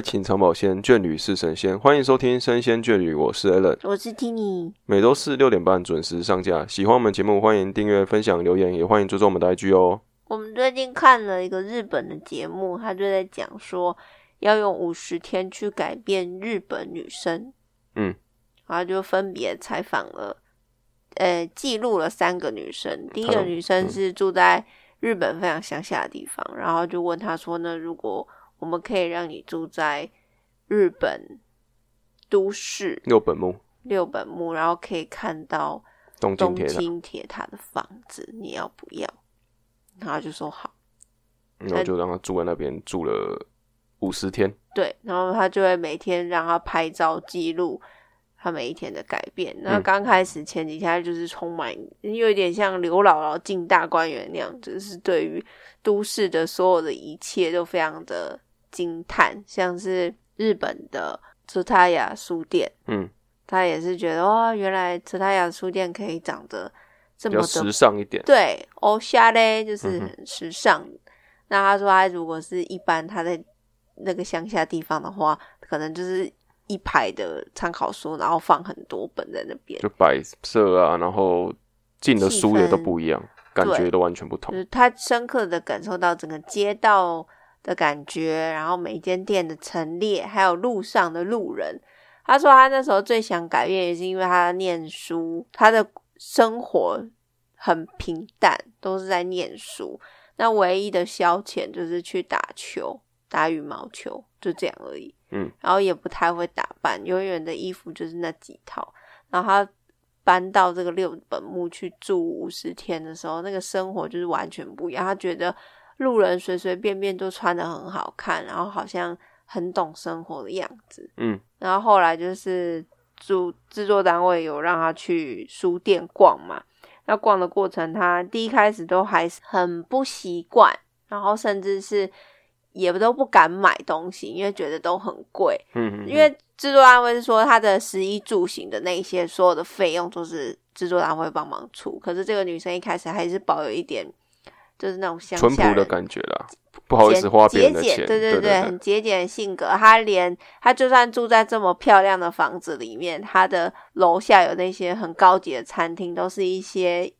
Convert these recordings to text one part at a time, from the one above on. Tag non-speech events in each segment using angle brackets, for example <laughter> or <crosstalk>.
爱情长保鲜，眷侣是神仙。欢迎收听《生仙眷侣》，我是 Allen，我是 Tini。每周四六点半准时上架。喜欢我们节目，欢迎订阅、分享、留言，也欢迎追踪我们的 IG 哦。我们最近看了一个日本的节目，他就在讲说要用五十天去改变日本女生。嗯，然后就分别采访了，呃，记录了三个女生。第一个女生是住在日本非常乡下的地方，然后就问她说呢，如果我们可以让你住在日本都市六本木，六本木，然后可以看到东东京铁塔，京铁塔的房子，你要不要？然后就说好，然后就让他住在那边住了五十天。对，然后他就会每天让他拍照记录他每一天的改变。那嗯刚开始前几天就是充满，有一点像刘姥姥进大观园那样子，是对于都市的所有的一切都非常的惊叹，像是日本的泽塔雅书店，嗯，他也是觉得哇，原来泽塔雅书店可以长得这么时尚一点。对，欧夏嘞就是很时尚。那他说，他如果是一般他在那个乡下地方的话，可能就是一排的参考书，然后放很多本在那边，就摆设啊，然后进的书也都不一样，感觉都完全不同就。是他深刻的感受到整个街道的感觉，然后每一间店的陈列，还有路上的路人。他说他那时候最想改变，也是因为他念书，他的生活很平淡，都是在念书。那唯一的消遣就是去打球，打羽毛球，就这样而已。嗯，然后也不太会打扮，永远的衣服就是那几套。然后他搬到这个六本木去住五十天的时候，那个生活就是完全不一样。他觉得路人随随便便都穿的很好看，然后好像很懂生活的样子。嗯，然后后来就是主制作单位有让他去书店逛嘛，那逛的过程，他第一开始都还是很不习惯，然后甚至是也都不敢买东西，因为觉得都很贵。嗯，嗯因为制作单位是说他的食衣住行的那一些所有的费用都是制作单位帮忙出，可是这个女生一开始还是保有一点就是那种乡淳朴的人感觉啦，不好意思花别人的节俭钱。对对对对很节俭的性格。他连他就算住在这么漂亮的房子里面，他的楼下有那些很高级的餐厅，都是一些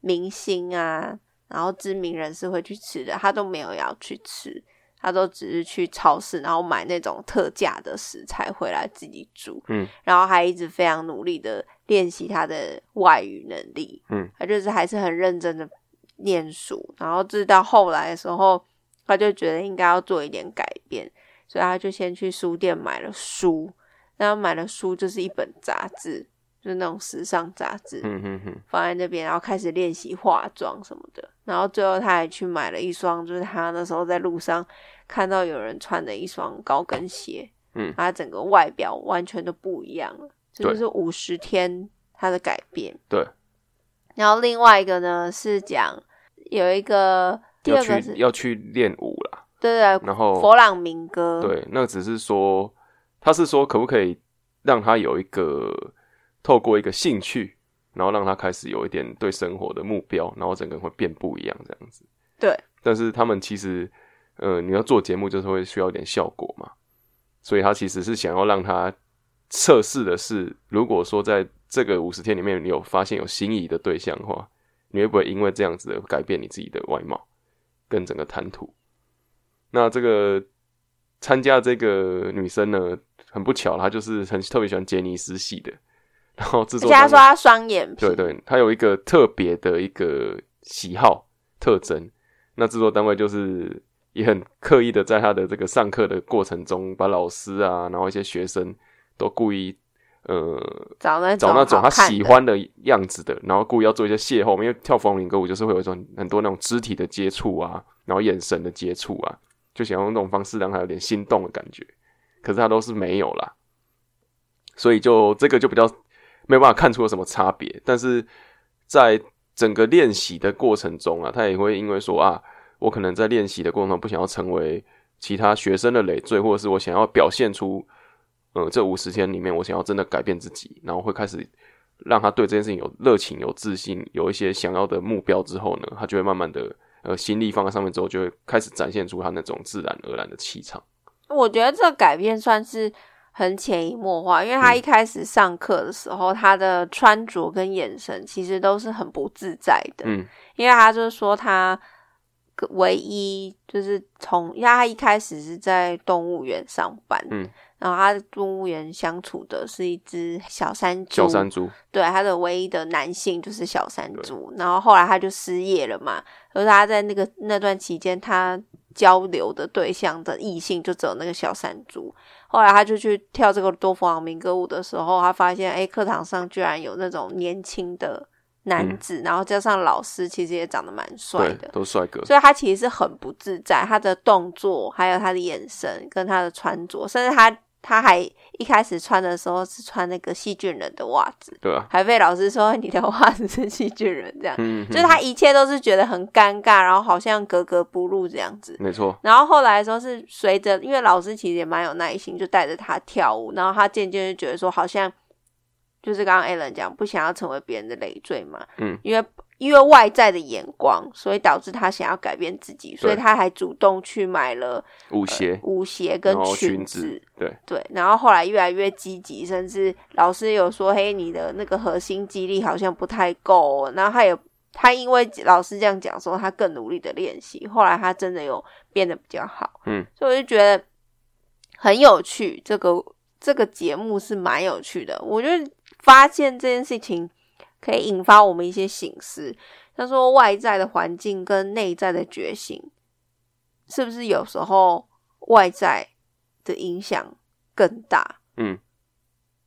明星啊，然后知名人士会去吃的，他都没有要去吃。他都只是去超市，然后买那种特价的食材回来自己煮，嗯，然后还一直非常努力的练习他的外语能力，嗯，他就是还是很认真的念书，然后直到后来的时候，他就觉得应该要做一点改变，所以他就先去书店买了书，然后买了书就是一本杂志，就是那种时尚杂志，嗯嗯嗯，放在那边，然后开始练习化妆什么的，然后最后他还去买了一双，就是他那时候在路上看到有人穿的一双高跟鞋，嗯他整个外表完全都不一样了，这就是五十天他的改变。对，然后另外一个呢是讲有一个第要二个是去要去练舞啦，对对对，然后佛朗明哥，对，那只是说，他是说可不可以让他有一个透过一个兴趣，然后让他开始有一点对生活的目标，然后整个人会变不一样这样子。对，但是他们其实，呃，你要做节目就是会需要一点效果嘛，所以他其实是想要让他测试的是，如果说在这个五十天里面你有发现有心仪的对象的话，你会不会因为这样子而改变你自己的外貌跟整个谈吐？那这个参加这个女生呢，很不巧，她就是很特别喜欢杰尼斯系的，然后制而作单位且他说他双眼皮，对对，她有一个特别的一个喜好特征，那制作单位就是也很刻意的在她的这个上课的过程中，把老师啊，然后一些学生都故意呃找那找那种他喜欢的样子的，然后故意要做一些邂逅，因为跳风铃歌舞就是会有一种很多那种肢体的接触啊，然后眼神的接触啊，就想用那种方式让他有点心动的感觉，可是他都是没有啦，所以就这个就比较没有办法看出有什么差别，但是在整个练习的过程中啊，他也会因为说啊，我可能在练习的过程中不想要成为其他学生的累赘，或者是我想要表现出，呃，这五十天里面我想要真的改变自己，然后会开始让他对这件事情有热情、有自信，有一些想要的目标之后呢，他就会慢慢的呃心力放在上面之后，就会开始展现出他那种自然而然的气场。我觉得这个改变算是很潜移默化，因为他嗯一开始上课的时候，他的穿着跟眼神其实都是很不自在的。嗯因为他就是说他唯一就是从，因为他一开始是在动物园上班，嗯，然后他动物园相处的是一只小山猪，小山猪，对，他的唯一的男性就是小山猪，然后后来他就失业了嘛，而他在那个那段期间，他交流的对象的异性就只有那个小山猪。后来他就去跳这个多佛朗明歌舞的时候，他发现，哎，课堂上居然有那种年轻的男子，然后加上老师，其实也长得蛮帅的，，都帅哥，所以他其实是很不自在，他的动作，还有他的眼神，跟他的穿着，甚至他他还一开始穿的时候是穿那个细菌人的袜子，对啊，还被老师说你的袜子是细菌人这样，嗯，就是他一切都是觉得很尴尬，然后好像格格不入这样子。没错，然后后来的时候是随着，因为老师其实也蛮有耐心，就带着他跳舞，然后他渐渐就觉得说，好像就是刚刚 Alan 讲，不想要成为别人的累赘嘛，嗯，因为因为外在的眼光，所以导致他想要改变自己，所以他还主动去买了舞鞋，舞鞋跟裙裙子，对，对，然后后来越来越积极，甚至老师有说：“嘿，你的那个核心肌力好像不太够、哦。”然后他也他因为老师这样讲说，他更努力的练习，后来他真的有变得比较好。嗯，所以我就觉得很有趣，这个这个节目是蛮有趣的。我就发现这件事情可以引发我们一些醒思。他说，外在的环境跟内在的觉醒，是不是有时候外在的影响更大？嗯，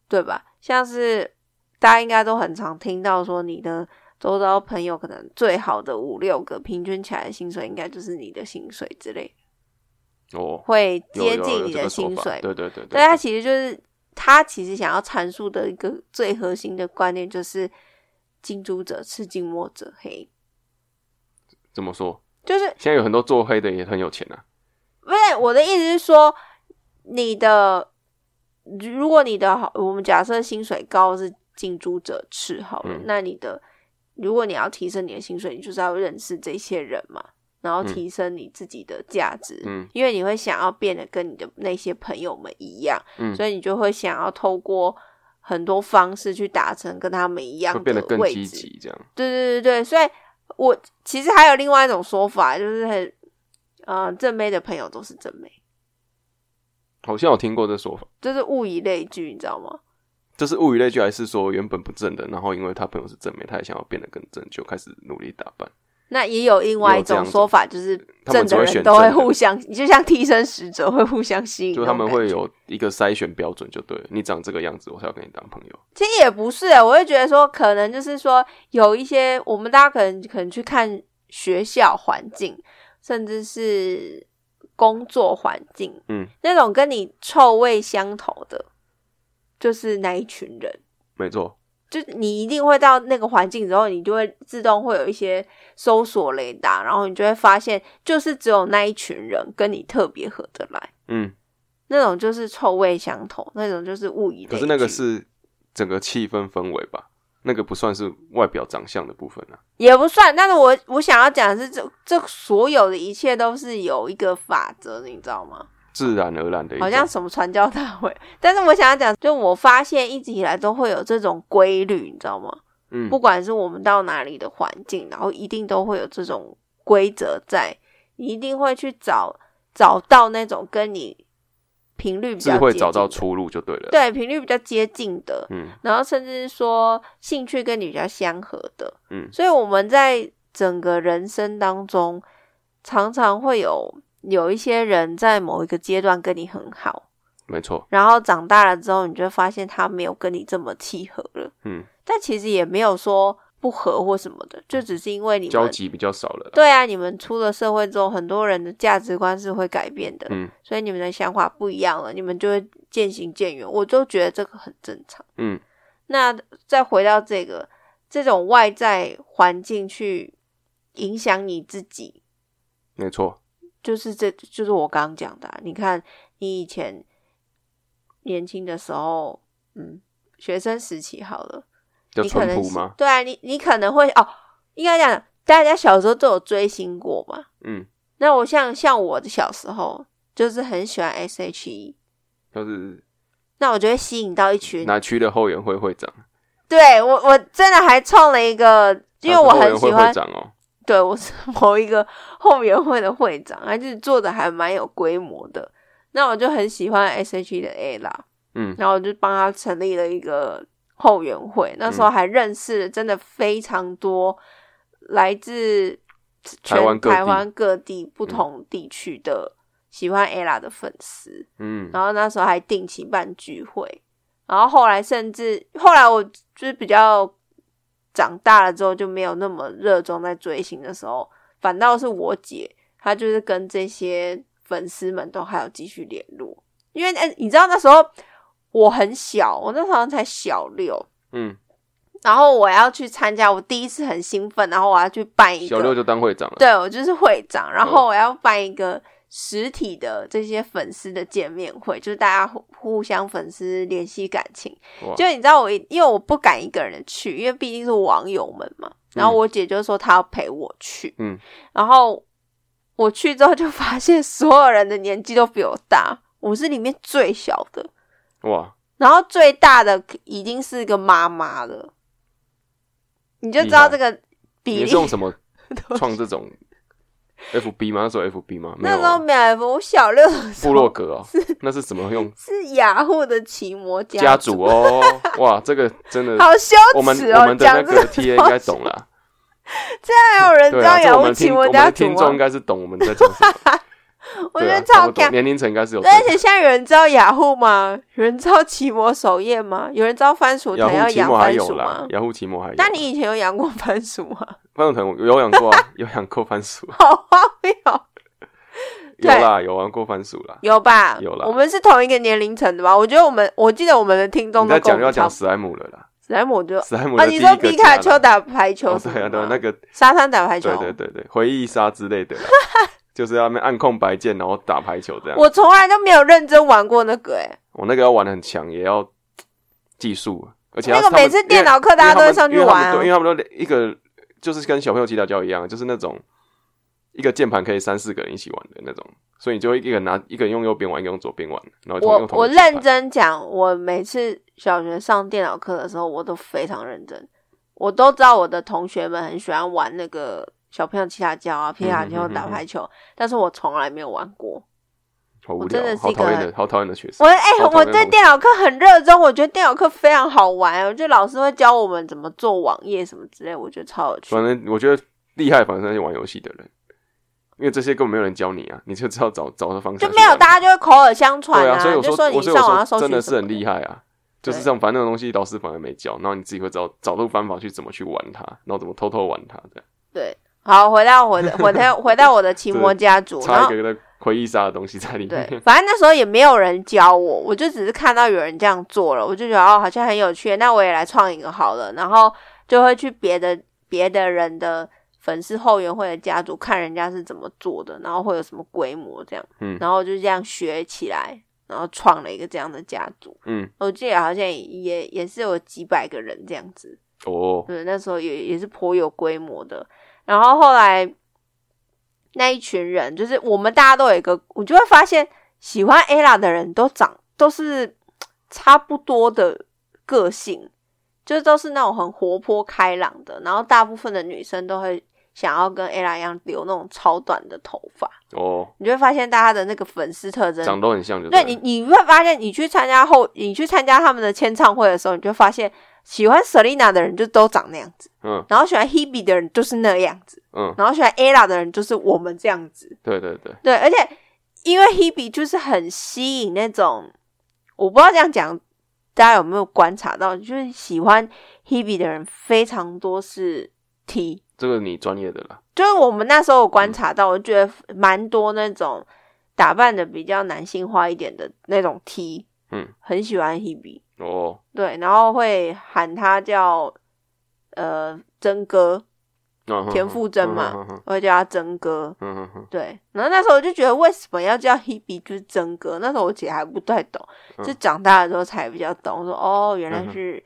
对吧？像是大家应该都很常听到说，你的周遭朋友可能最好的五六个平均起来的薪水，应该就是你的薪水之类，哦，会接近你的薪水。对对对对，他其实就是他其实想要阐述的一个最核心的观念，就是近朱者赤，近墨者黑，怎么说？就是现在有很多做黑的也很有钱啊，不是我的意思是说，你的如果你的好，我们假设薪水高是近朱者赤好了，嗯。那你的如果你要提升你的薪水，你就是要认识这些人嘛，然后嗯。提升你自己的价值，嗯。因为你会想要变得跟你的那些朋友们一样，嗯，所以你就会想要透过很多方式去达成跟他们一样的会变得更。积极，这样，对对对对，所以我其实还有另外一种说法，就是很呃正妹的朋友都是正妹，好像有听过这说法。就是物以类聚，你知道吗？这是物以类聚，还是说原本不正的，然后因为他朋友是正妹，他也想要变得更正，就开始努力打扮？那也有另外一种说法，就是正的人都会互相，就像替身使者会互相吸引，就他们会。有一个筛选标准，就对了，你长这个样子，我才要跟你当朋友。其实也不是、我会觉得说，可能就是说有一些我们大家可能可能去看学校环境，甚至是工作环境，嗯，那种跟你臭味相投的，就是那一群人。没错，就你一定会到那个环境之后，你就会自动会有一些搜索雷达，然后你就会发现，就是只有那一群人跟你特别合得来，嗯，那种就是臭味相投，那种就是物以类聚。可是那个是整个气氛氛围吧，那个不算是外表长相的部分啊。也不算，但是我我想要讲的是，这这所有的一切都是有一个法则的，你知道吗？自然而然的一，好像什么传教大会，<laughs> 但是我想要讲，就我发现一直以来都会有这种规律，你知道吗？嗯。不管是我们到哪里的环境，然后一定都会有这种规则在，你一定会去找找到那种跟你频率比较智慧接近的。找到出路就对了。，对频率比较接近的，嗯。然后甚至是说兴趣跟你比较相合的，嗯。所以我们在整个人生当中，常常会有有一些人在某一个阶段跟你很好，没错，然后长大了之后，你就发现他没有跟你这么契合了。嗯，但其实也没有说不合或什么的，就只是因为你们交集比较少了。对啊，你们出了社会之后，很多人的价值观是会改变的，嗯所以你们的想法不一样了，你们就会渐行渐远。我就觉得这个很正常。嗯那再回到这个这种外在环境去影响你自己，没错，就是这就是我刚刚讲的啊、你看，你以前年轻的时候，嗯，学生时期好了，你可能吗？对啊，你你可能会哦，应该讲，大家小时候都有追星过嘛。嗯那我像像我的小时候，就是很喜欢 S.H.E，就是 <laughs> 那我就会吸引到一群。哪区的后援会会长？对我，我真的还创了一个，因为我很喜欢。会长哦。对，我是 <laughs> 某一个后援会的会长，而且做的还蛮有规模的。那我就很喜欢 S.H.E 的 Ella，嗯，然后我就帮他成立了一个后援会。那时候还认识了真的非常多来自全台湾各地不同地区的喜欢 Ella 的粉丝，嗯，然后那时候还定期办聚会，然后后来甚至后来我就是比较。长大了之后就没有那么热衷在追星的时候，反倒是我姐，她就是跟这些粉丝们都还有继续联络。因为，哎，你知道那时候我很小，我那时候才小六，嗯，然后我要去参加，我第一次很兴奋，然后我要去办一个小六就当会长了，对我就是会长，然后我要办一个。实体的这些粉丝的见面会，就是大家互互相粉丝联系感情。就你知道我，因为我不敢一个人去，因为毕竟是网友们嘛。然后我姐就说她要陪我去。嗯。然后我去之后就发现所有人的年纪都比我大，我是里面最小的。哇！然后最大的已经是个妈妈了。你就知道这个比例用什么 <laughs> 创这种？F B 吗？那时候 F B 吗？那时候没有 F，我小六的 <laughs> 部落格哦，那是怎么用？<laughs> 是雅虎的奇摩家族哦。哇，这个真的好羞耻哦！我们我们的那个 T A 应该懂了。<laughs> 现在还有人知道雅虎奇摩家族听众应该是懂我们在讲什么。<laughs> 我觉得超屌，年龄层应该是有。而且现在有人知道雅虎吗？有人知道奇摩首页吗？有人知道番薯藤要养番薯吗？雅虎奇摩还有。那你以前有养过番薯吗？<laughs> 番薯藤有养过啊，有养过番薯。<laughs> 好荒谬！有啦，有玩过番薯啦，有吧？有啦。我们是同一个年龄层的吧？我觉得我们，我记得我们的听众在讲要讲史莱姆了啦。史莱姆就史莱姆啊，你说皮卡丘打排球？对啊，对那个沙滩打排球，对对对对，回忆杀之类的。就是要按空白键，然后打排球这样。我从来都没有认真玩过那个，哎，我那个要玩的很强，也要技术，而且那个每次电脑课大家都会上去玩，因为他们都一个就是跟小朋友踢打交一样，就是那种一个键盘可以三四个人一起玩的那种，所以你就会一个人拿一个人用右边玩，一个用左边玩，然后我我认真讲，我每次小学上电脑课的时候，我都非常认真，我都知道我的同学们很喜欢玩那个。小朋友踢下跤啊，皮卡丘打排球，但是我从来没有玩过。我真的是一个好讨厌的学生。我哎，我对电脑课很热衷，我觉得电脑课非常好玩。我觉得老师会教我们怎么做网页什么之类，我觉得超有趣。反正我觉得厉害，反正那些玩游戏的人，因为这些根本没有人教你啊，你就知道找找的方向。就没有，大家就会口耳相传啊。所以我说，你上网要搜真的是很厉害啊。就是这种，反正那种东西老师反而没教，然后你自己会找找到方法去怎么去玩它，然后怎么偷偷玩它的。对。好，回到我的，<laughs> 回到回到我的奇摩家族，<laughs> 然后一个回忆杀的东西在里面。对，反正那时候也没有人教我，我就只是看到有人这样做了，我就觉得哦，好像很有趣，那我也来创一个好了。然后就会去别的别的人的粉丝后援会的家族看人家是怎么做的，然后会有什么规模这样，嗯，然后就这样学起来，然后创了一个这样的家族，嗯，我记得好像也也是有几百个人这样子，哦，对，那时候也也是颇有规模的。然后后来那一群人，就是我们大家都有一个，我就会发现喜欢 ella 的人都长都是差不多的个性，就是都是那种很活泼开朗的。然后大部分的女生都会想要跟 ella 一样留那种超短的头发。哦，你就会发现大家的那个粉丝特征长都很像，对你你会发现你去参加后，你去参加他们的签唱会的时候，你就发现。喜欢 Selina 的人就都长那样子，嗯，然后喜欢 Hebe 的人就是那样子，嗯，然后喜欢 Ella 的人就是我们这样子，对对对，对，而且因为 Hebe 就是很吸引那种，我不知道这样讲大家有没有观察到，就是喜欢 Hebe 的人非常多是 T，这个你专业的啦，就是我们那时候有观察到，我觉得蛮多那种打扮的比较男性化一点的那种 T，嗯，很喜欢 Hebe。哦，对，然后会喊他叫呃真哥，田馥甄嘛，会叫他真哥。嗯对，然后那时候我就觉得为什么要叫 Hebe 就是真哥？那时候我姐还不太懂，是长大了之后才比较懂。说哦，原来是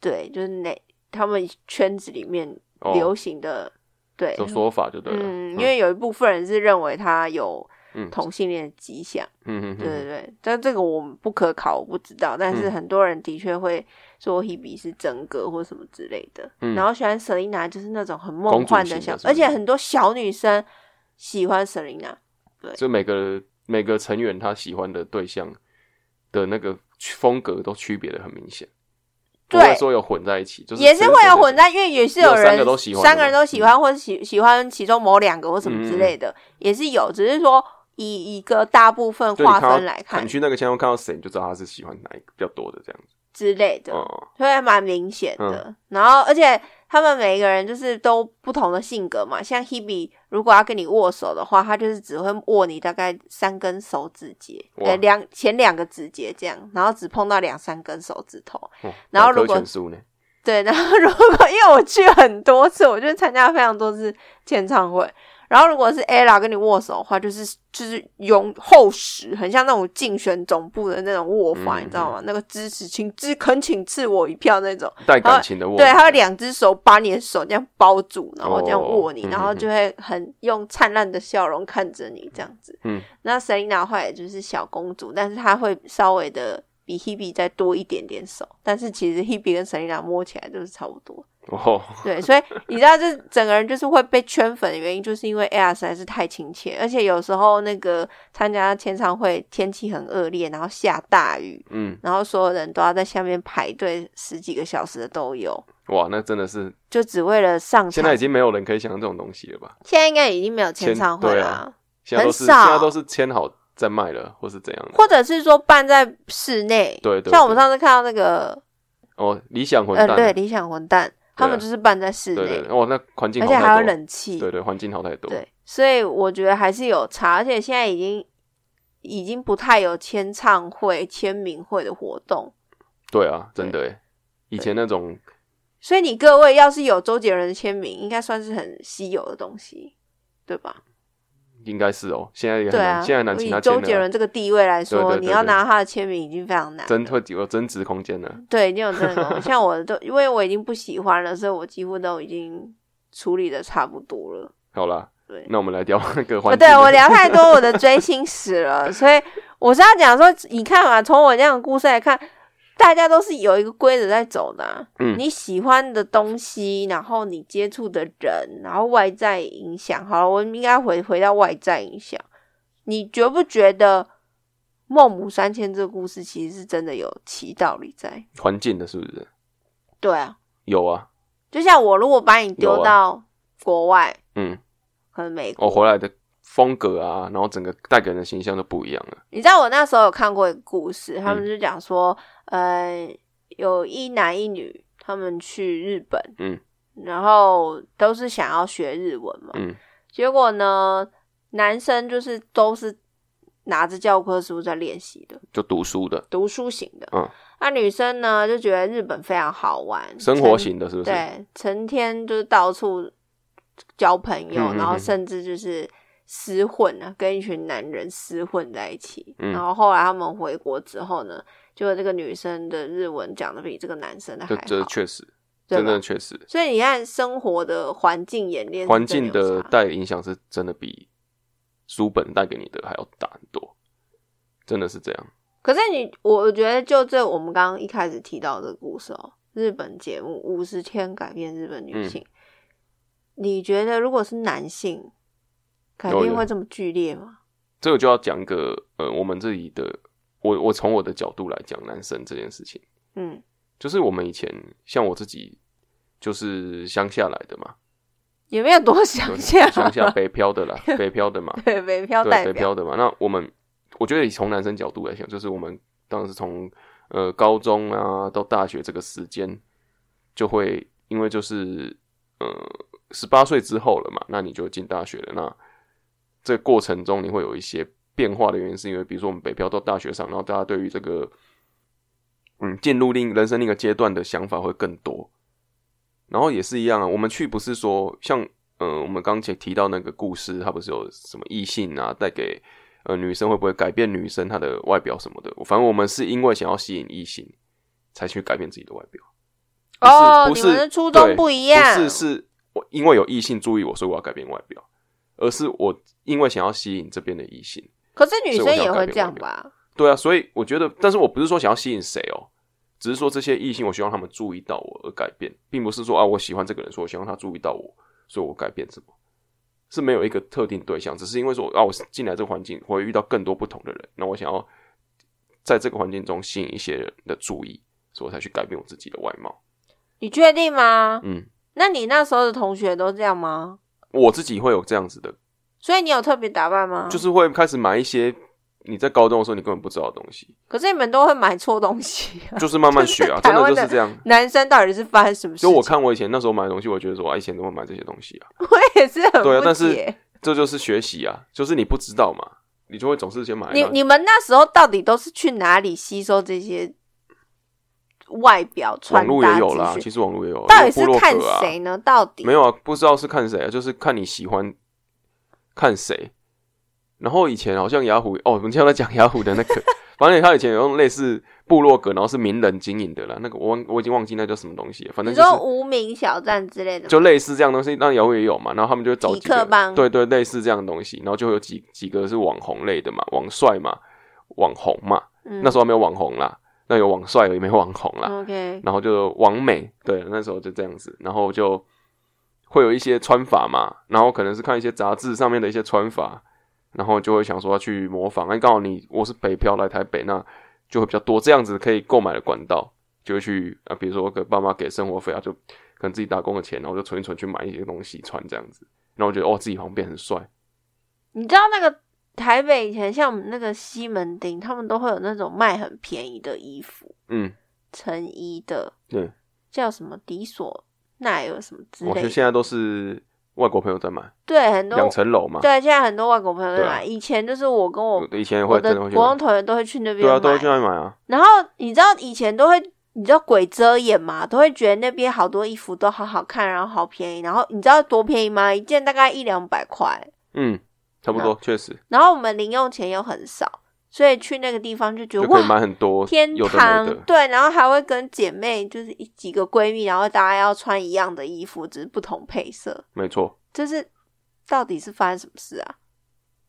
对，就是那他们圈子里面流行的对说法就对了。嗯，因为有一部分人是认为他有嗯同性恋的迹象。嗯嗯对对对，但这个我们不可考，我不知道。但是嗯很多人的确会说 Hebe 是真哥或什么之类的，嗯然后喜欢 Selina 就是那种很梦幻小，的是不是而且很多小女生喜欢 Selina。对就每个每个成员他喜欢的对象的那个风格都区别的很明显，不对会说有混在一起，就是也是会有混在。因为也是有三人个都喜欢三个人都喜欢，或者喜喜欢其中某两个或什么之类的，也是有，只是说以一个大部分划分来看你去那个签到看到谁，你就知道他是喜欢哪一个比较多的这样子。之类的，哦，会蛮明显嗯的。然后，而且他们每一个人就是都不同的性格嘛。像 Hebe 如果要跟你握手的话，他就是只会握你大概三根手指节，哇呃，两前两个指节这样，然后只碰到两三根手指头。哦然后如果？对，然后 <laughs> 如果因为我去很多次，我就参加非常多次签唱会。然后如果是 ella 跟你握手的话，就是就是用厚实，很像那种竞选总部的那种握法，嗯你知道吗？那个支持，请支恳请赐我一票那种。带感情的握，对，他会两只手把你的手这样包住，然后这样握你，然后就会很用灿烂的笑容看着你这样子。嗯，那 Selina 话也就是小公主，但是她会稍微的比 Hebe 再多一点点手，但是其实 Hebe 跟 Selina 摸起来都是差不多。哦，对，所以你知道，这整个人就是会被圈粉的原因，就是因为 Ella 实在是太亲切，而且有时候那个参加签唱会天气很恶劣，然后下大雨，嗯，然后所有人都要在下面排队十几个小时的都有，哇，那真的是就只为了上场。现在已经没有人可以想到这种东西了吧？现在应该已经没有签签唱会啦、对啊现在都是很少现在都是签好再卖了，或是怎样的？或者是说办在室内，对对，像我们上次看到那个哦，理想混蛋，呃对理想混蛋，他们就是办在室内，对对，对哦，那环境而且还有冷气，对对，环境好太多，对，所以我觉得还是有差，而且现在已经已经不太有签唱会、签名会的活动，对啊，真的，以前那种所以你各位要是有周杰伦的签名，应该算是很稀有的东西，对吧？应该是哦，现在也很对啊，现在很难请他签周杰了，伦这个地位来说，你要拿他的签名已经非常难了，增会有增值空间了。对，已经有这种，<laughs> 像我都因为我已经不喜欢了，所以我几乎都已经处理的差不多了。好啦，对那我们来聊那个哦，环 <laughs> 境的。对我聊太多我的追星史了，所以我是要讲说，你看嘛，从我这样的故事来看，大家都是有一个规则在走的啊、嗯你喜欢的东西，然后你接触的人，然后外在影响。好了，我们应该回回到外在影响。你觉不觉得孟母三迁这个故事其实是真的有其道理在？环境的，是不是？对啊，有啊，就像我如果把你丢啊到国外，嗯，可能美国，我回来的风格啊，然后整个带给人的形象都不一样了。你知道我那时候有看过一个故事，他们嗯就讲说，呃，有一男一女，他们去日本，嗯，然后都是想要学日文嘛，嗯结果呢，男生就是都是拿着教科书在练习的，就读书的，读书型的，嗯，那女生呢就觉得日本非常好玩，生活成型的，是不是？对，成天就是到处交朋友，然后甚至就是厮混啊，跟一群男人厮混在一起。嗯然后后来他们回国之后呢，就这个女生的日文讲的比这个男生的还这确实，真的确实，所以你看生活的环境演练，环境的带影响是真的比书本带给你的还要大很多，真的是这样。可是你，我觉得就这我们刚刚一开始提到的故事哦，日本节目《五十天改变日本女嗯性》你觉得如果是男性改有有变会这么剧烈吗？这个就要讲个呃，我们这里的，我我从我的角度来讲男生这件事情，嗯就是我们以前像我自己就是乡下来的嘛，也没有多乡下，乡下北漂的啦，<laughs> 北漂的嘛，对北漂对北漂的嘛。那我们我觉得从男生角度来讲，就是我们当时从呃高中啊到大学这个时间，就会因为就是呃十八岁之后了嘛，那你就进大学了。那这个过程中你会有一些变化的原因，是因为比如说我们北漂到大学上，然后大家对于这个嗯进入另人生另一个阶段的想法会更多。然后也是一样啊，我们去不是说像呃我们刚才提到那个故事，它不是有什么异性啊带给呃女生会不会改变女生她的外表什么的？反正我们是因为想要吸引异性才去改变自己的外表。哦，不是你们的初衷不一样，不是是我因为有异性注意我，所以我要改变外表，而是我因为想要吸引这边的异性。可是女生也会这样吧？对啊，所以我觉得，但是我不是说想要吸引谁哦，只是说这些异性，我希望他们注意到我而改变，并不是说啊，我喜欢这个人，说我希望他注意到我，所以我改变什么，是没有一个特定对象，只是因为说啊，我进来这个环境，我会遇到更多不同的人，那我想要在这个环境中吸引一些人的注意，所以我才去改变我自己的外貌。你确定吗？嗯，那你那时候的同学都这样吗？我自己会有这样子的，所以你有特别打扮吗？就是会开始买一些你在高中的时候你根本不知道的东西，可是你们都会买错东西、啊。<laughs> 就是慢慢学啊，真的就是这样。男生到底是发生什么事情？就我看我以前那时候买的东西，我觉得说啊，以前怎么会买这些东西啊？<laughs> 我也是很啊但是解这就是学习啊，就是你不知道嘛，你就会总是先买。你你们那时候到底都是去哪里吸收这些外表穿网络搭也有啦，其实网络也有，到底是看谁呢？到底没有啊，不知道是看谁啊，就是看你喜欢看谁。然后以前好像雅虎哦，我们现在在讲雅虎的那个，<laughs> 反正他以前有用类似部落格，然后是名人经营的啦，那个我忘我已经忘记那叫什么东西了，反正你说就是无名小站之类的，就类似这样东西，那雅虎也有嘛，然后他们就会找几个克对对类似这样的东西，然后就会有几几个是网红类的嘛，网帅嘛，网红嘛，嗯。那时候还没有网红啦，那有网帅而已，没网红啦。OK，然后就网美，对，那时候就这样子，然后就会有一些穿法嘛，然后可能是看一些杂志上面的一些穿法，然后就会想说要去模仿。哎，刚好你我是北漂来台北，那就会比较多这样子可以购买的管道，就会去啊，比如说给爸妈给生活费啊，就可能自己打工的钱，然后就存一存去买一些东西穿这样子，然后我觉得哦，自己好像变很帅，你知道那个台北以前像我们那个西门町，他们都会有那种卖很便宜的衣服，嗯，成衣的，对，叫什么？迪索奈有什么之类的，我觉得现在都是外国朋友在买，对，很多两层楼嘛，对，现在很多外国朋友在买。以前就是我跟我以前我的国中同学都会去那边对啊，都会去那边买啊，然后你知道以前都会，你知道鬼遮眼嘛，都会觉得那边好多衣服都好好看，然后好便宜。然后你知道多便宜吗？一件大概一两百块。嗯，差不多，确实。然后我们零用钱又很少，所以去那个地方就觉得就可以哇，买很多天堂。对，然后还会跟姐妹就是几个闺蜜，然后大家要穿一样的衣服，只是不同配色。没错，就是到底是发生什么事啊？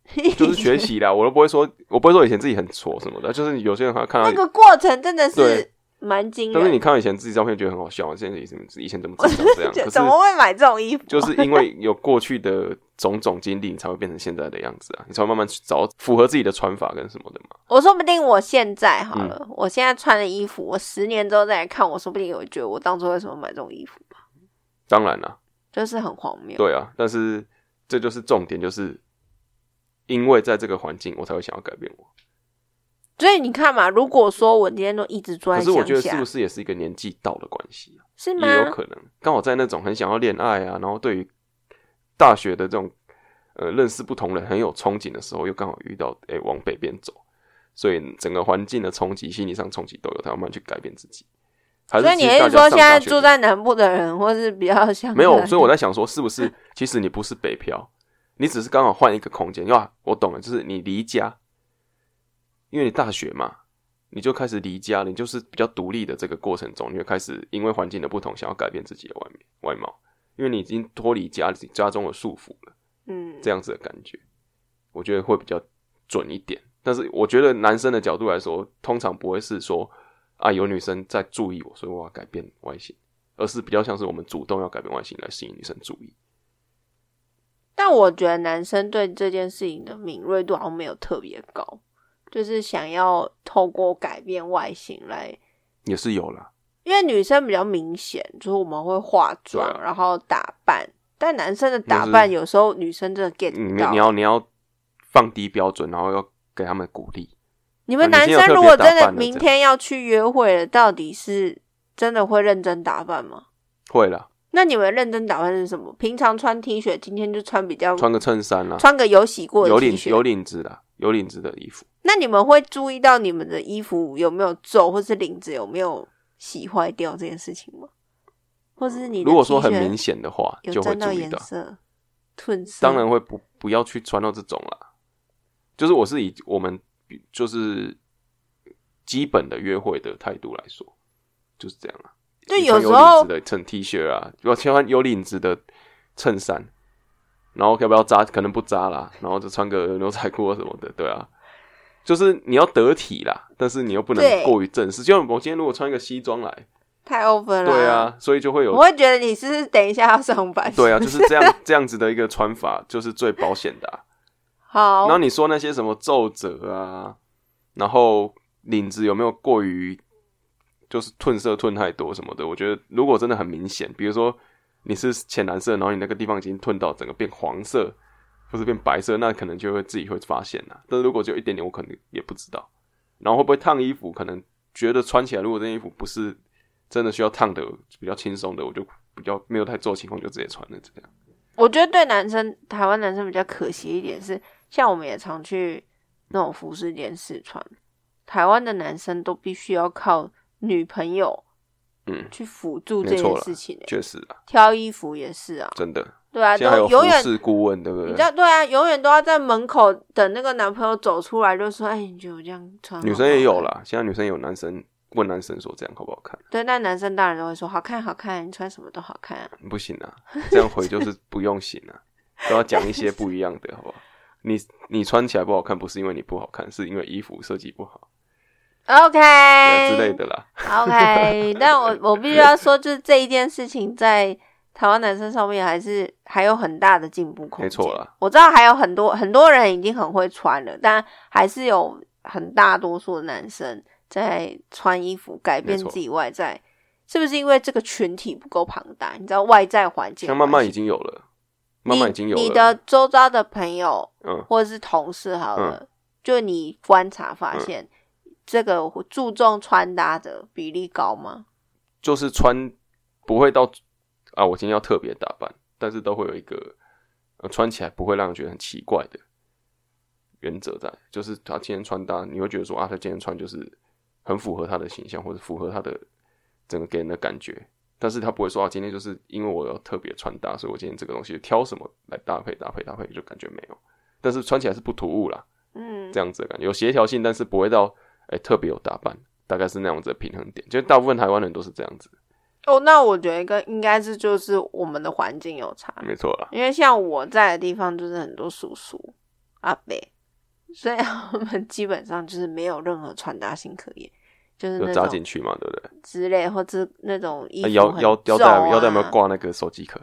<laughs> 就是学习啦。我都不会说，我不会说以前自己很挫什么的，就是有些人他看到那，个过程真的是对蛮惊但是你。看到以前自己照片觉得很好笑，现在以前以前怎么长这样？<laughs> 怎么会买这种衣服啊？就是因为有过去的种种经历，你才会变成现在的样子啊，你才会慢慢去找符合自己的穿法跟什么的嘛。我说不定我现在好了，嗯我现在穿的衣服，我十年之后再来看，我说不定也会觉得我当初为什么买这种衣服吧，当然啦，就是很荒谬。对啊，但是这就是重点，就是因为在这个环境，我才会想要改变我。所以你看嘛，如果说我今天都一直住在可是我觉得，是不是也是一个年纪到的关系啊？是吗？也有可能，刚好在那种很想要恋爱啊，然后对于大学的这种呃认识不同人很有憧憬的时候，又刚好遇到诶、往北边走，所以整个环境的冲击、心理上冲击都有，他慢慢去改变自己。所以你是说现在住在南部的人，或是比较像 <laughs> 没有？所以我在想说，是不是其实你不是北漂，你只是刚好换一个空间？哇，我懂了，就是你离家，因为你大学嘛，你就开始离家，你就是比较独立的这个过程中，你会开始因为环境的不同，想要改变自己的外面外貌，因为你已经脱离家家中的束缚了，嗯，这样子的感觉，我觉得会比较准一点。但是我觉得男生的角度来说，通常不会是说啊有女生在注意我，所以我要改变外形，而是比较像是我们主动要改变外形来吸引女生注意。但我觉得男生对这件事情的敏锐度好像没有特别高，就是想要透过改变外形来，也是有啦，因为女生比较明显，就是我们会化妆，啊然后打扮，但男生的打扮有时候女生真的 get 你不到。你要你要放低标准，然后要给他们鼓励。你们男生如果真的明天要去约会了，到底是真的会认真打扮吗？会啦，那你们认真打扮是什么？平常穿 T 恤，今天就穿比较穿个衬衫啦，穿个有洗过的有领有恤。领子的，有领子的衣服。那你们会注意到你们的衣服有没有皱，或是领子有没有洗坏掉这件事情吗？或是你如果说很明显的话，有就会注意到。色、褪色，当然会不不要去穿到这种啦。就是我是以我们就是基本的约会的态度来说，就是这样啊。就有有时候领子的衬 T 恤啊，要穿有领子的衬衫，然后要不要扎？可能不扎啦，然后就穿个牛仔裤或什么的，对啊，就是你要得体啦，但是你又不能对过于正式。就像我今天如果穿一个西装来，太 over 了。对，啊，所以就会有我会觉得你是等一下要上班。对啊，就是这样 <laughs> 这样子的一个穿法，就是最保险的、啊。好然后，你说那些什么皱褶啊，然后领子有没有过于就是褪色褪太多什么的？我觉得如果真的很明显，比如说你是浅蓝色，然后你那个地方已经褪到整个变黄色或是变白色，那可能就会自己会发现啦。但如果只有一点点，我可能也不知道。然后会不会烫衣服？可能觉得穿起来，如果这件衣服不是真的需要烫的，比较轻松的，我就比较没有太做情况，就直接穿了这样。我觉得对男生，台湾男生比较可惜一点是，像我们也常去那种服饰店试穿，台湾的男生都必须要靠女朋友嗯，去辅助这件事情、欸。确实啊，挑衣服也是啊，真的。对啊，现在还有服都永远是顾问，对不对你知？道对啊，永远都要在门口等那个男朋友走出来，就说：“哎，你觉得我这样穿好女生也有啦，现在女生有男生问男生说这样好不好看？对，那男生当然都会说好看，好看，你穿什么都好看、啊。不行啊，这样回就是不用行啊，<laughs> 都要讲一些不一样的，好不好？你你穿起来不好看，不是因为你不好看，是因为衣服设计不好，OK，之类的啦。OK，<laughs> 但我我必须要说，就是这一件事情在台湾男生上面还是还有很大的进步空间。没错啦，我知道还有很多很多人已经很会穿了，但还是有很大多数的男生在穿衣服改变自己外在，是不是因为这个群体不够庞大？你知道外在环境像慢慢已经有了，慢慢已经有了。你的周遭的朋友嗯，或者是同事好了，就你观察发现，这个注重穿搭的比例高吗？就是穿不会到啊，我今天要特别打扮，但是都会有一个呃穿起来不会让人觉得很奇怪的原则在，就是他今天穿搭，你会觉得说啊，他今天穿就是很符合他的形象，或者符合他的整个给人的感觉。但是他不会说啊，今天就是因为我要特别穿搭，所以我今天这个东西挑什么来搭配搭配搭配，就感觉没有。但是穿起来是不突兀啦，嗯这，样子的感觉有协调性，但是不会到哎、特别有打扮，大概是那样子的平衡点。就大部分台湾人都是这样子，哦，那我觉得跟应该是就是我们的环境有差，没错啦。因为像我在的地方就是很多叔叔阿伯，所以他们基本上就是没有任何穿搭性可言，就是就扎进去嘛，对不对？之类或者那种腰腰腰皱带腰带有没有啊？挂那个手机壳？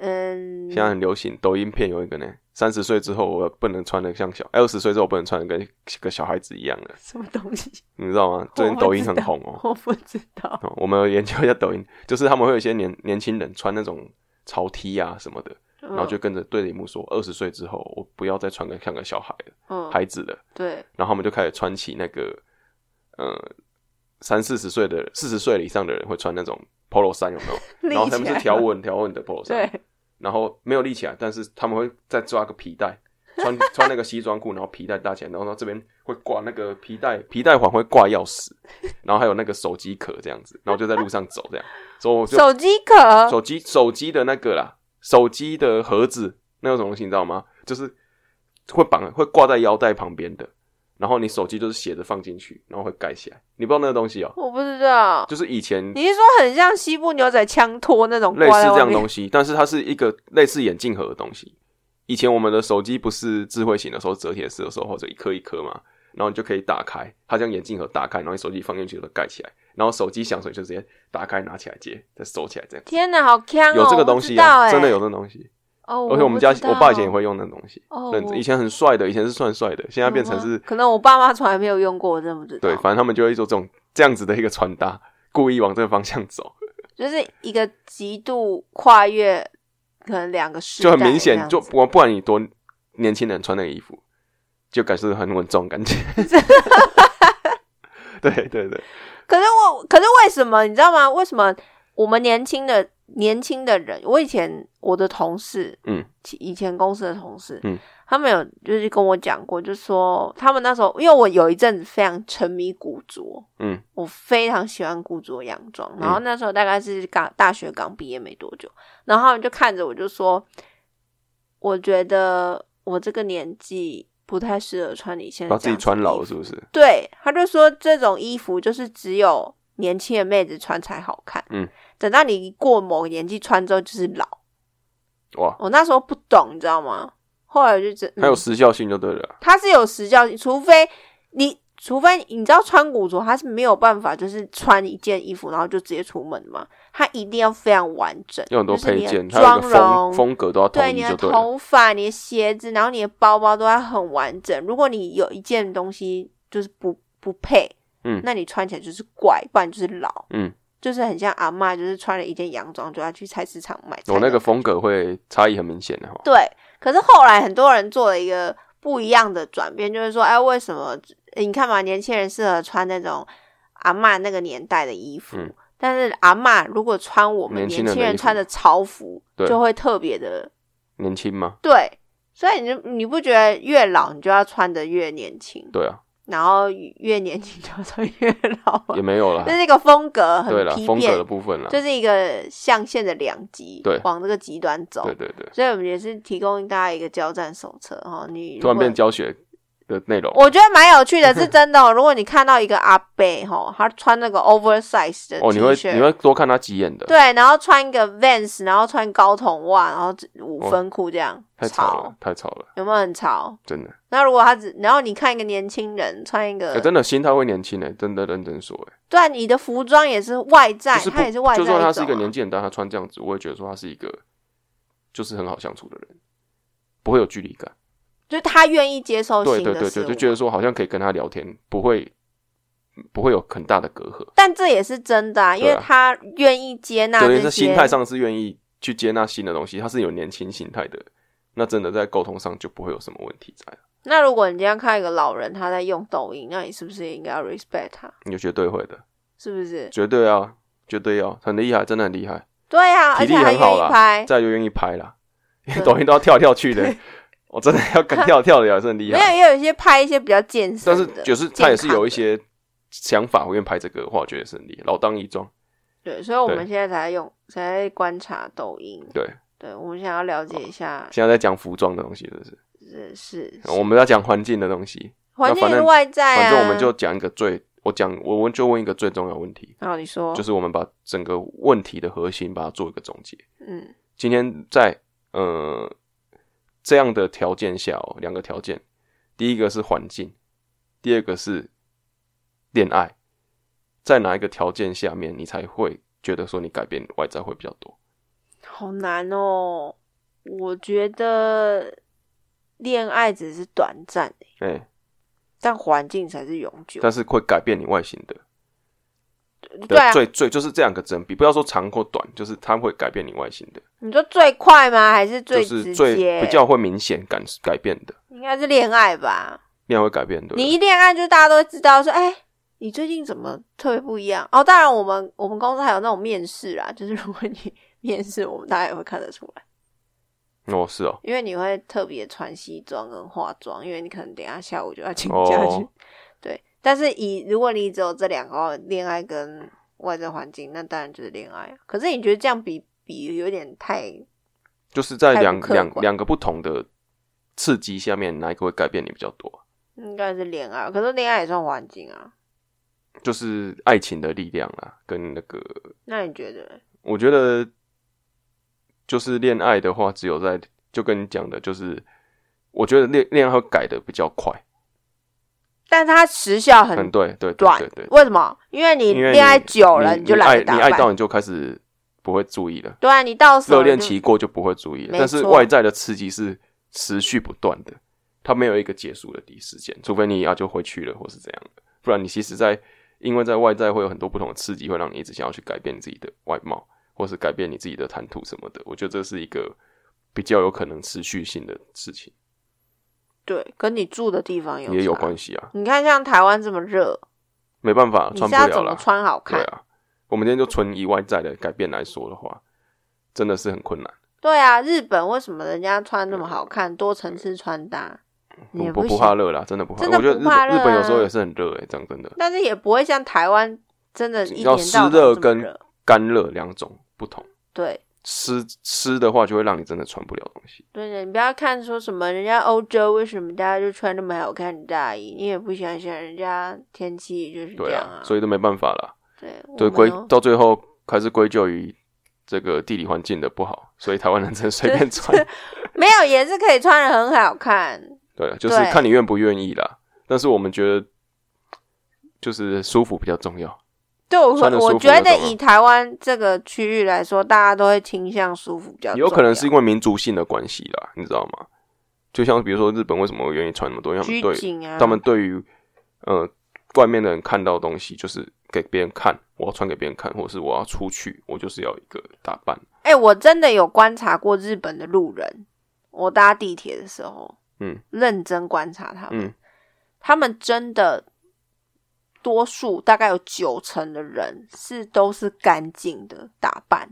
嗯，现在很流行，抖音片有一个呢，三十岁之后我不能穿的像小，二十岁之后我不能穿的跟个小孩子一样的，什么东西？你知道吗？<laughs> 最近抖音很红哦、我不知道。哦我们有研究一下抖音，就是他们会有一些年年轻人穿那种潮 T 啊什么的，然然后就跟着对着荧幕说，二十岁之后我不要再穿个像个小孩了，嗯，孩子了。对，然后他们就开始穿起那个，呃，三四十岁的、四十岁以上的人会穿那种 polo 衫，有没有？<laughs> 然后他们是条纹条纹的 polo 衫，对，然后没有立起来，但是他们会再抓个皮带，穿穿那个西装裤，然后皮带搭起来，然后到这边会挂那个皮带，皮带环会挂钥匙，然后还有那个手机壳这样子，然后就在路上走这样，所以我就手机壳，手机手机的那个啦，手机的盒子那种东西你知道吗？就是会绑会挂在腰带旁边的，然后你手机就是斜着放进去，然后会盖起来。你不知道那个东西哦、我不知道。就是以前你是说很像西部牛仔枪托那种类似这样东西，但是它是一个类似眼镜盒的东西。以前我们的手机不是智慧型的时候，折铁式的时候，或者一颗一颗嘛，然后你就可以打开，它将眼镜盒打开，然后你手机放进去就盖起来，然后手机响水就直接打开拿起来接，再收起来这样。天哪，好强哦！有这个东西啊，啊，真的有这个东西。哦。而且我们家我爸以前也会用那种东西，哦认以前很帅的，以前是算帅的，现在变成是可能我爸妈从来没有用过，我真的不知道。对，反正他们就会做这种这样子的一个穿搭，故意往这个方向走，就是一个极度跨越，可能两个世就很明显，就不不管你多年轻人穿那个衣服，就感觉很稳重感觉。<laughs> 对对对，可是我，可是为什么你知道吗？为什么我们年轻的年轻的人，我以前我的同事，嗯，以前公司的同事，嗯，他们有就是跟我讲过，就说他们那时候，因为我有一阵子非常沉迷古着，嗯，我非常喜欢古着洋装，然后那时候大概是刚大学刚毕业没多久，然后他们就看着我就说，我觉得我这个年纪不太适合穿你现在把自己穿老是不是？对，他就说这种衣服就是只有年轻的妹子穿才好看。嗯，等到你过某个年纪穿之后就是老。哇，我那时候不懂，你知道吗？后来我就知，嗯还有时效性就对了啊。它是有时效性，除非你，除非你知道穿古着，它是没有办法就是穿一件衣服然后就直接出门的嘛，它一定要非常完整，有很多配件，妆容，风格都要统对你的。头发、你的鞋子，然后你的包包都要很完整。如果你有一件东西就是不不配，嗯那你穿起来就是怪，不然就是老，嗯，就是很像阿妈，就是穿了一件洋装就要去菜市场买菜。我那个风格会差异很明显的哈。对，可是后来很多人做了一个不一样的转变，就是说，哎，为什么你看嘛，年轻人适合穿那种阿妈那个年代的衣服，嗯但是阿妈如果穿我们年轻人穿的潮服，对就会特别的年轻吗？对。所以你就你不觉得越老你就要穿的越年轻，对啊，然后越年轻就要穿越老吗也？没有了，<laughs> 就。是那个风格对了，很批变风格的，部分了。就是一个象限的两极，对往这个极端走。对对对，所以我们也是提供大家一个交战手册哈，你如突然果变教学的内容。我觉得蛮有趣的，是 <laughs> 真的、哦。如果你看到一个阿贝哈，他穿那个 oversize 的哦，你会，你会多看他几眼的，对，然后穿一个 Vans，然后穿高筒袜，然后五分裤这样，太潮了，太潮了，有没有很潮？真的。那如果他只，然后你看一个年轻人穿一个，欸真的心态会年轻诶，真的认真说诶，对啊，你的服装也是外在，就是他也是外在就算他是一个年纪很大，他穿这样子，我也觉得说他是一个就是很好相处的人，不会有距离感。就是他愿意接受对新的事物对对对，就觉得说好像可以跟他聊天，不会不会有很大的隔阂。但这也是真的啊，因为他愿意接纳对，是心态上是愿意去接纳新的东西，他是有年轻心态的，那真的在沟通上就不会有什么问题在，那如果你今天看一个老人他在用抖音，那你是不是也应该要 respect 他？你就绝对会的，是不是？绝对啊，绝对要，很厉害，真的很厉害，对啊，而体力很好啦意拍，再就愿意拍啦，因 <laughs> 为抖音都要跳来跳去的，我真的要敢 <laughs> 跳跳的也是很厉没有。也有一些拍一些比较健身但是，就是他也是有一些想法，我愿意拍这个的话，我觉得也是很厉害，老当益壮。对，所以我们对。现在才用才在观察抖音，对，对，我们想要了解一下，现在在讲服装的东西，是不是？是是我们要讲环境的东西，环境是外在啊，反正我们就讲一个最，我讲我们就问一个最重要的问题，然后你说。就是我们把整个问题的核心把它做一个总结。嗯。今天在呃这样的条件下哦，两个条件，第一个是环境，第二个是恋爱，在哪一个条件下面你才会觉得说你改变外在会比较多？好难哦，我觉得恋爱只是短暂欸哎、但环境才是永久。但是会改变你外形的。对啊，最最就是这两个整比，不要说长或短，就是它会改变你外形的，你说最快吗？还是最直就是最接？比较会明显感改变的，应该是恋爱吧。恋爱会改变的。你一恋爱，就大家都知道说，哎、你最近怎么特别不一样？哦，当然，我们我们公司还有那种面试啊，就是如果你 <laughs> 面试，我们大家也会看得出来，哦，是哦，因为你会特别穿西装跟化妆，因为你可能等一下下午就要请假去。哦对，但是以如果你只有这两个恋爱跟外在环境，那当然就是恋爱啊。可是你觉得这样比比有点太就是在两两两个不同的刺激下面，哪一个会改变你比较多？应该是恋爱，可是恋爱也算环境啊。就是爱情的力量啊，跟那个，那你觉得？我觉得就是恋爱的话，只有在就跟你讲的，就是我觉得恋恋爱会改的比较快，但它时效很很对对对短对对，为什么？因为你恋爱久了，你就懒爱得打扮。你爱到你就开始不会注意了。对啊，你到手热恋期过就不会注意了，但是外在的刺激是持续不断的，它没有一个结束的第时间，除非你啊就回去了或是怎样的，不然你其实在因为在外在会有很多不同的刺激，会让你一直想要去改变你自己的外貌，或是改变你自己的谈吐什么的。我觉得这是一个比较有可能持续性的事情，对，跟你住的地方有也有关系啊，你看，像台湾这么热，没办法，你穿不了啦。穿好看？对啊，我们今天就纯以外在的改变来说的话，真的是很困难。对啊，日本为什么人家穿那么好看，多层次穿搭，你也不不怕热啦，真的不怕。真的我觉得日不怕热本日本有时候啊也是很热诶、讲真的。但是也不会像台湾真的一要湿热跟。干热两种不同。对湿湿的话，就会让你真的穿不了东西。对的，你不要看说什么人家欧洲为什么大家就穿那么好看的大衣，你也不想想人家天气就是这对样啊，所以都没办法啦。对对，归到最后还是归咎于这个地理环境的不好，所以台湾人真随便穿。<laughs> 没有也是可以穿的很好看。对，就是看你愿不愿意啦。但是我们觉得，就是舒服比较重要。对，我我觉得以台湾这个区域来说，大家都会倾向舒服比较。有可能是因为民族性的关系啦，你知道吗？就像比如说日本为什么会愿意穿那么多，因为他们对啊，他们对于呃外面的人看到的东西，就是给别人看，我要穿给别人看，或者是我要出去，我就是要一个打扮。哎、我真的有观察过日本的路人，我搭地铁的时候，嗯，认真观察他们，嗯他们真的多数大概有九成的人是都是干净的打扮，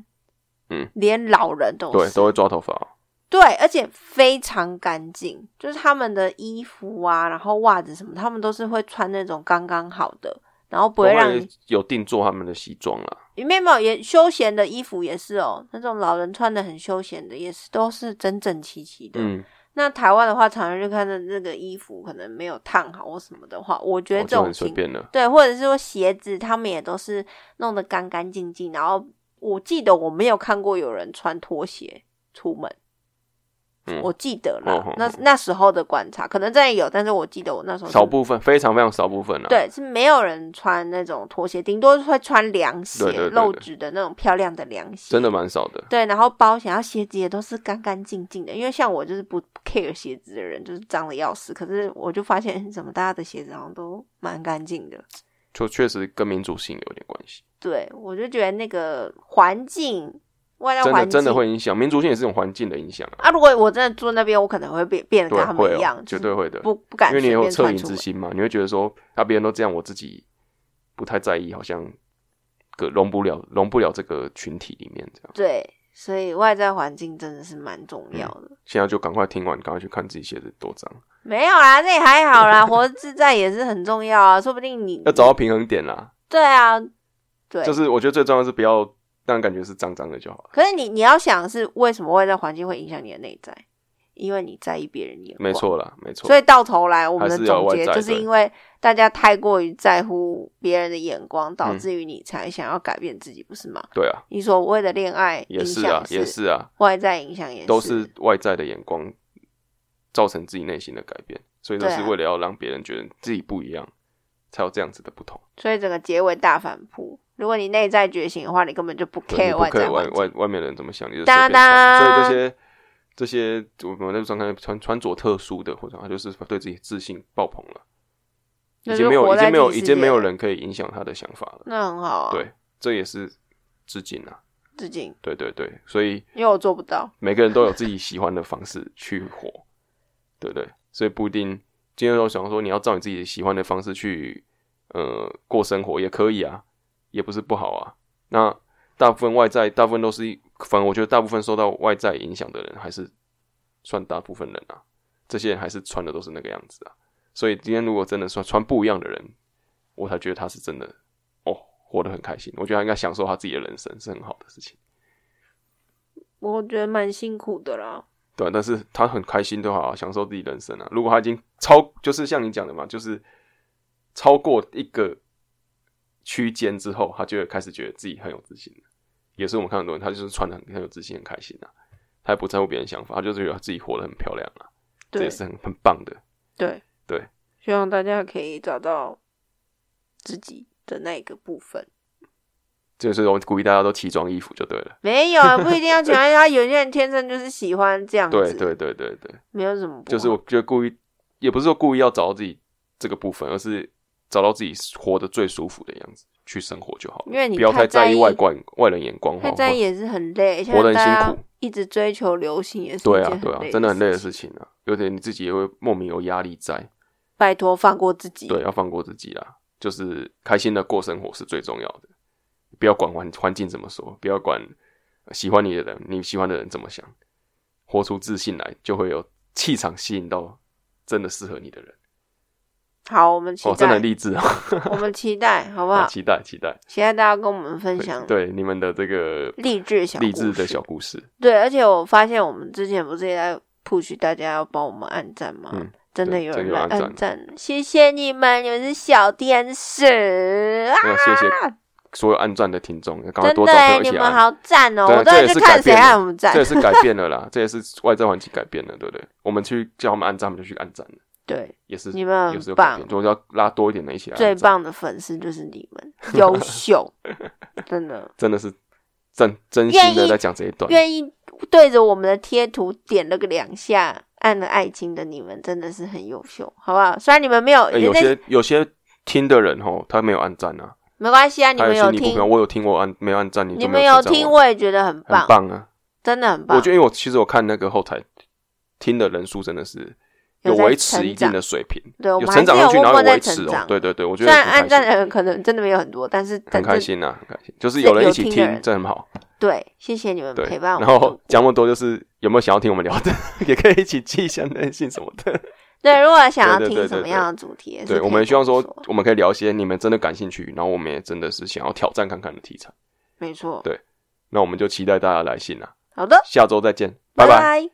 嗯，连老人都对，都会抓头发哦、对，而且非常干净，就是他们的衣服啊，然后袜子什么，他们都是会穿那种刚刚好的，然后不会让你有定做他们的西装啦。没有没有也休闲的衣服也是哦，那种老人穿的很休闲的也是都是整整齐齐的。嗯，那台湾的话，常常就看到那个衣服可能没有烫好或什么的话，我觉得这种情。对，或者是说鞋子，他们也都是弄得干干净净。然后我记得我没有看过有人穿拖鞋出门，嗯我记得了，那那时候的观察可能真的有，但是我记得我那时候少部分，非常非常少部分啊。，对是没有人穿那种拖鞋，顶多是会穿凉鞋，对对对对露趾的那种漂亮的凉鞋，真的蛮少的。对，然后包鞋，然后鞋子也都是干干净净的。因为像我就是不不 care 鞋子的人，就是脏的要死。可是我就发现，怎么大家的鞋子好像都蛮干净的。就确实跟民主性有点关系，对，我就觉得那个环境，外在真的环境真的会影响民族性，也是一种环境的影响啊。啊。如果我真的住那边，我可能会变变得对跟他，们一样，，就是绝对会的，不不敢因为你随有恻隐。之心嘛，你会觉得说，啊，别人都这样，我自己不太在意，好像个融不了，融不了这个群体里面这样。对，所以外在环境真的是蛮重要的。现在就赶快听完，赶快去看自己写的多脏，没有啦，那也还好啦，<laughs> 活得自在也是很重要啊。说不定你要找到平衡点啦。对啊，对，就是我觉得最重要的是不要让人感觉是脏脏的就好了。可是你你要想的是为什么外在环境会影响你的内在？因为你在意别人眼光。没。错啦，没错。所以到头来，我们的总结就是因为大家太过于在乎别人的眼光，导嗯致于你才想要改变自己，不是吗？对啊，你所谓的恋爱影也是啊响，也是啊，外在影响也是都是外在的眼光造成自己内心的改变，所以都是为了要让别人觉得自己不一样，才有这样子的不同。所以整个结尾大反扑。如果你内在觉醒的话，你根本就不 care 不可以外外在外外境。外面的人怎么想，你就随当便穿。当所以这些这些我们在路上看穿穿着特殊的，或者他就是对自己自信爆棚了，已经没有已经没有已经没有人可以影响他的想法了。那很好啊。，对，这也是致敬啊。致敬，对对对，所以因为我做不到。每个人都有自己喜欢的方式去活，对不对？所以不一定今天我想说你要照你自己喜欢的方式去呃过生活也可以啊，也不是不好啊。那大部分外在，大部分都是一，反正我觉得大部分受到外在影响的人还是算大部分人啊，这些人还是穿的都是那个样子啊。所以今天如果真的说穿不一样的人，我才觉得他是真的哦，活得很开心。我觉得他应该享受他自己的人生是很好的事情。我觉得蛮辛苦的啦。对，但是他很开心就好，享受自己人生啊。如果他已经超，就是像你讲的嘛，就是超过一个区间之后，他就会开始觉得自己很有自信了。也是我们看很多人，他就是穿的很很有自信、很开心啊，他也不在乎别人想法，他就是觉得自己活得很漂亮啊，这也是很很棒的。对对，希望大家可以找到自己的那个部分。就是我鼓励大家都奇装异服就对了。没有啊，不一定要喜欢 <laughs> 他。有些人天生就是喜欢这样子，对对对对对，没有什么。就是我觉得故意，也不是说故意要找到自己这个部分，而是找到自己活得最舒服的样子去生活就好了。因为你不要太太在意意外观外人眼光，太在意也是很累，活得很辛苦一直追求流行也是对啊对啊，真的很累的事事情啊，有点你自己也会莫名有压力在。拜托放过自己。对，要放过自己啦，就是开心的过生活是最重要的，不要管环环境怎么说，不要管喜欢你的人，你喜欢的人怎么想，活出自信来，就会有气场吸引到真的适合你的人。好，我们期哦，真的很，励志啊！<laughs> 我们期待，好不好？期待期待，期待大家跟我们分享对你们的这个励志小励志的小故事，对，而且我发现我们之前不是也在 push 大家要帮我们按赞吗？嗯真的有人来按赞，谢谢你们，你们是小天使啊！那谢谢所有按赞的听众，赶快多一起按。你们好赞哦！对我都会去这也是改看谁变按我们赞这。也是改变了啦，这也是外在环境改变了，对不对？我们去叫他们按赞，他们就去按赞了，对，也是你们也是很棒就是要拉多一点的一起来最，棒的粉丝就是你们，优 <laughs> 秀，真的 <laughs> 真的是真真心的在讲这一段。愿意对着我们的贴图点了个两下，按了爱心的你们真的是很优秀，好不好？虽然你们没有，欸有些有些听的人吼，他没有按赞啊，没关系啊，你们有听。我有听，我按没有按赞，你你们有听，我我也觉得很很棒，棒啊！真的很棒。我觉得，因为我其实我看那个后台听的人数真的是有在维持一定的水平，对，我有成长上去，然后有维持。对对对，我觉得虽然得很开心，按赞的人可能真的没有很多，但是很开心呐，很开心，就是有人一起听这很好。对，谢谢你们，陪伴我们然后。讲那么多，就是有没有想要听我们聊的，<laughs> 也可以一起寄相关信什么的。<laughs> 对，如果 <laughs> 想要听什么样的主题，对，我们也希望说我，我们可以聊一些你们真的感兴趣，然后我们也真的是想要挑战看看的题材。没错。对那我们就期待大家来信啦，好的，下周再见，拜拜。拜